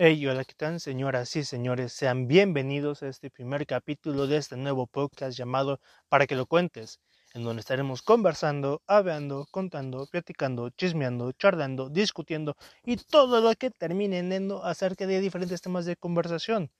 Hey, hola, ¿qué tal, señoras y señores? Sean bienvenidos a este primer capítulo de este nuevo podcast llamado Para que lo cuentes, en donde estaremos conversando, hablando, contando, platicando, chismeando, charlando, discutiendo y todo lo que termine en acerca de diferentes temas de conversación.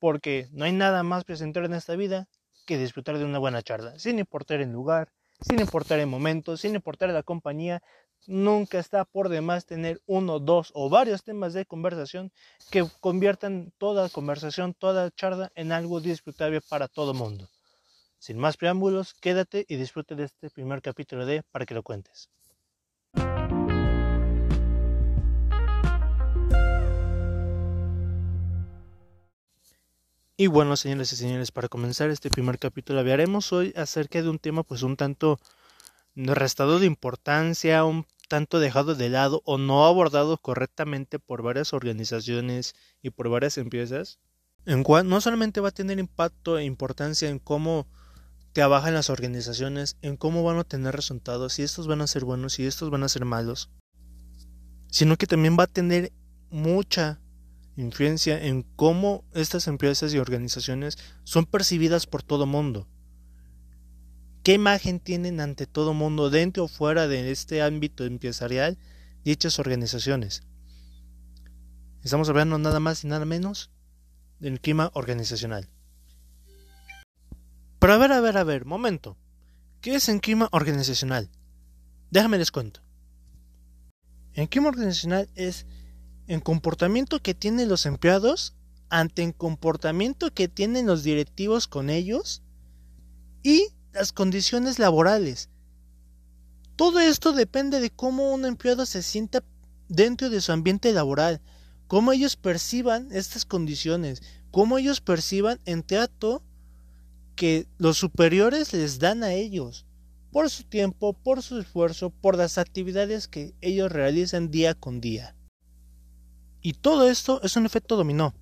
Porque no hay nada más presentado en esta vida que disfrutar de una buena charla, sin importar el lugar, sin importar el momento, sin importar la compañía, nunca está por demás tener uno, dos o varios temas de conversación que conviertan toda conversación, toda charla en algo disfrutable para todo mundo. Sin más preámbulos, quédate y disfrute de este primer capítulo de Para que lo cuentes. Y bueno, señores y señores, para comenzar este primer capítulo hablaremos hoy acerca de un tema pues un tanto restado de importancia, un tanto dejado de lado o no abordado correctamente por varias organizaciones y por varias empresas, en no solamente va a tener impacto e importancia en cómo trabajan las organizaciones, en cómo van a tener resultados, si estos van a ser buenos, si estos van a ser malos, sino que también va a tener mucha influencia en cómo estas empresas y organizaciones son percibidas por todo mundo. ¿Qué imagen tienen ante todo mundo dentro o fuera de este ámbito empresarial dichas organizaciones? Estamos hablando nada más y nada menos del clima organizacional. Pero a ver, a ver, a ver, momento. ¿Qué es el clima organizacional? Déjame les cuento. El clima organizacional es el comportamiento que tienen los empleados ante el comportamiento que tienen los directivos con ellos y las condiciones laborales. Todo esto depende de cómo un empleado se sienta dentro de su ambiente laboral, cómo ellos perciban estas condiciones, cómo ellos perciban el trato que los superiores les dan a ellos, por su tiempo, por su esfuerzo, por las actividades que ellos realizan día con día. Y todo esto es un efecto dominó.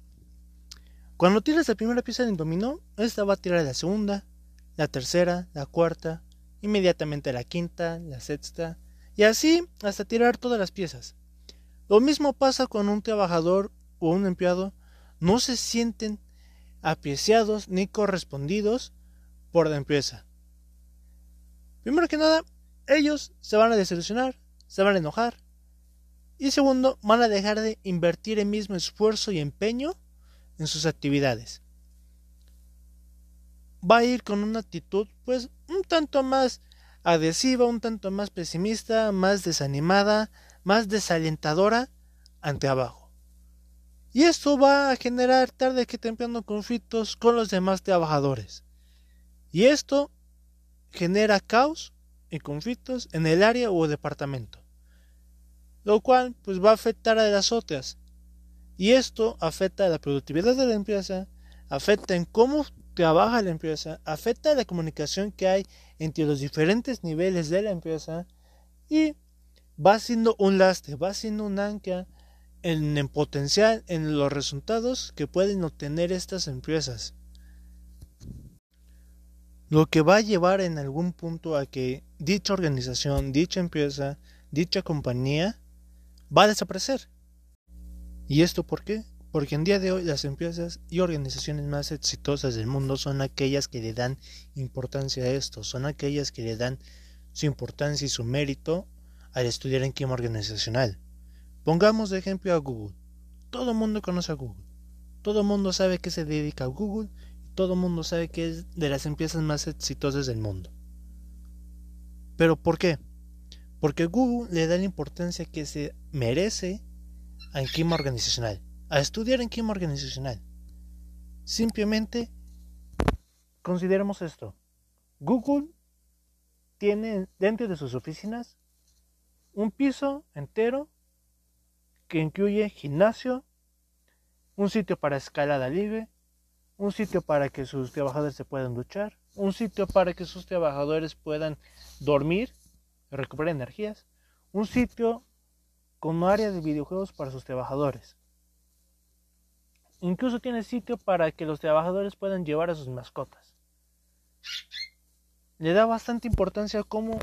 Cuando tiras la primera pieza del dominó, esta va a tirar la segunda, la tercera, la cuarta, inmediatamente la quinta, la sexta, y así hasta tirar todas las piezas. Lo mismo pasa con un trabajador o un empleado, no se sienten apreciados ni correspondidos por la empresa. Primero que nada, ellos se van a desilusionar, se van a enojar, y segundo, van a dejar de invertir el mismo esfuerzo y empeño en sus actividades va a ir con una actitud pues un tanto más adhesiva, un tanto más pesimista, más desanimada, más desalentadora ante abajo. Y esto va a generar tarde que temprano conflictos con los demás trabajadores. Y esto genera caos y conflictos en el área o departamento. Lo cual pues va a afectar a las otras. Y esto afecta a la productividad de la empresa, afecta en cómo trabaja la empresa, afecta la comunicación que hay entre los diferentes niveles de la empresa y va siendo un lastre, va siendo un ancla en el potencial, en los resultados que pueden obtener estas empresas. Lo que va a llevar en algún punto a que dicha organización, dicha empresa, dicha compañía va a desaparecer. ¿Y esto por qué? Porque en día de hoy las empresas y organizaciones más exitosas del mundo son aquellas que le dan importancia a esto, son aquellas que le dan su importancia y su mérito al estudiar en clima organizacional. Pongamos de ejemplo a Google. Todo el mundo conoce a Google. Todo el mundo sabe que se dedica a Google todo el mundo sabe que es de las empresas más exitosas del mundo. ¿Pero por qué? Porque Google le da la importancia que se merece al clima organizacional a estudiar en clima organizacional. Simplemente consideremos esto. Google tiene dentro de sus oficinas un piso entero que incluye gimnasio, un sitio para escalada libre, un sitio para que sus trabajadores se puedan duchar, un sitio para que sus trabajadores puedan dormir, recuperar energías, un sitio con área de videojuegos para sus trabajadores. Incluso tiene sitio para que los trabajadores puedan llevar a sus mascotas. Le da bastante importancia a cómo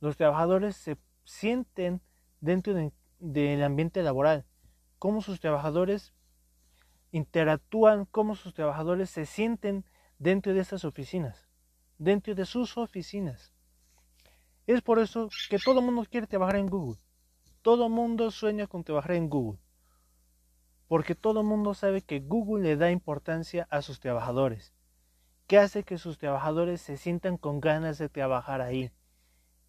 los trabajadores se sienten dentro del ambiente laboral, cómo sus trabajadores interactúan, cómo sus trabajadores se sienten dentro de estas oficinas, dentro de sus oficinas. Es por eso que todo el mundo quiere trabajar en Google. Todo el mundo sueña con trabajar en Google. Porque todo el mundo sabe que Google le da importancia a sus trabajadores. Que hace que sus trabajadores se sientan con ganas de trabajar ahí.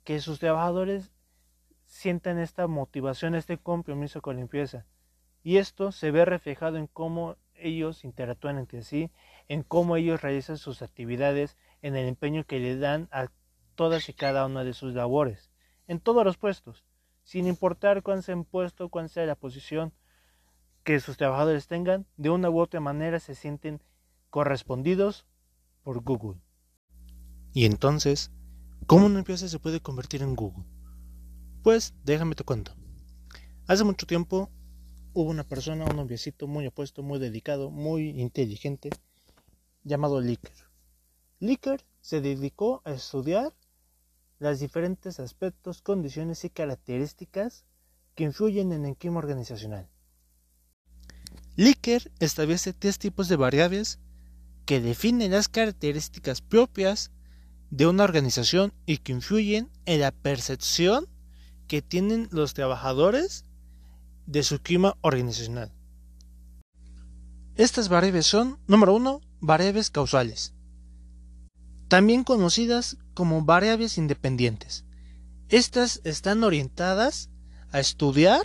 Que sus trabajadores sientan esta motivación, este compromiso con la empresa. Y esto se ve reflejado en cómo ellos interactúan entre sí, en cómo ellos realizan sus actividades, en el empeño que le dan a todas y cada una de sus labores, en todos los puestos, sin importar cuán sea el puesto, cuán sea la posición que sus trabajadores tengan, de una u otra manera se sienten correspondidos por Google. Y entonces, ¿cómo una empresa se puede convertir en Google? Pues déjame te cuento. Hace mucho tiempo hubo una persona, un noviecito muy opuesto, muy dedicado, muy inteligente, llamado Licker. Licker se dedicó a estudiar los diferentes aspectos, condiciones y características que influyen en el clima organizacional. Licker establece tres tipos de variables que definen las características propias de una organización y que influyen en la percepción que tienen los trabajadores de su clima organizacional. Estas variables son, número uno, variables causales también conocidas como variables independientes. Estas están orientadas a estudiar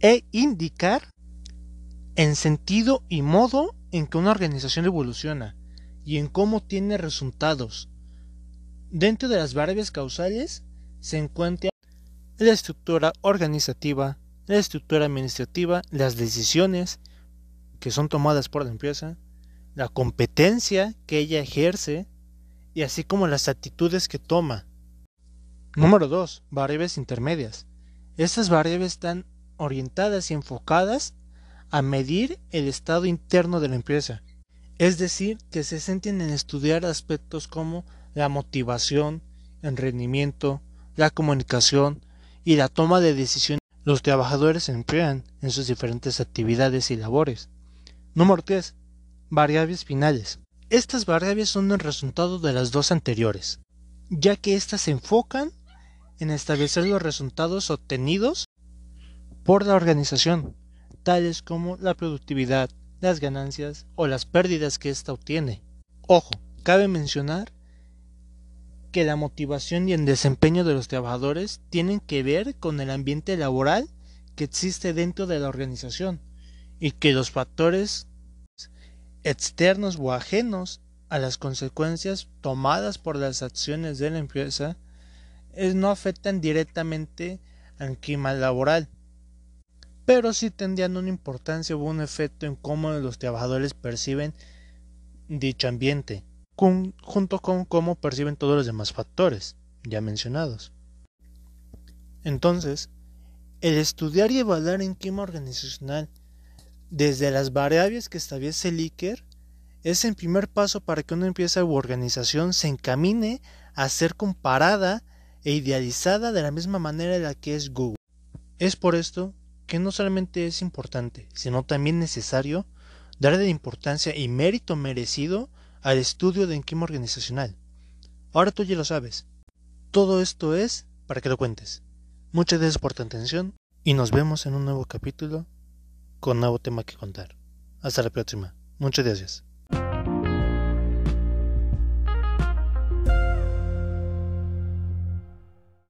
e indicar en sentido y modo en que una organización evoluciona y en cómo tiene resultados. Dentro de las variables causales se encuentra la estructura organizativa, la estructura administrativa, las decisiones que son tomadas por la empresa, la competencia que ella ejerce y así como las actitudes que toma. Número 2. Variables intermedias. Estas variables están orientadas y enfocadas a medir el estado interno de la empresa. Es decir, que se centran en estudiar aspectos como la motivación, el rendimiento, la comunicación y la toma de decisiones los trabajadores emplean en sus diferentes actividades y labores. Número 3 variables finales. Estas variables son el resultado de las dos anteriores, ya que éstas se enfocan en establecer los resultados obtenidos por la organización, tales como la productividad, las ganancias o las pérdidas que ésta obtiene. Ojo, cabe mencionar que la motivación y el desempeño de los trabajadores tienen que ver con el ambiente laboral que existe dentro de la organización y que los factores externos o ajenos a las consecuencias tomadas por las acciones de la empresa no afectan directamente al clima laboral, pero sí tendrían una importancia o un efecto en cómo los trabajadores perciben dicho ambiente, junto con cómo perciben todos los demás factores ya mencionados. Entonces, el estudiar y evaluar en clima organizacional desde las variables que establece el es el primer paso para que una empresa u organización se encamine a ser comparada e idealizada de la misma manera en la que es Google. Es por esto que no solamente es importante, sino también necesario darle importancia y mérito merecido al estudio de enquima organizacional. Ahora tú ya lo sabes. Todo esto es para que lo cuentes. Muchas gracias por tu atención y nos vemos en un nuevo capítulo con nuevo tema que contar. Hasta la próxima. Muchas gracias.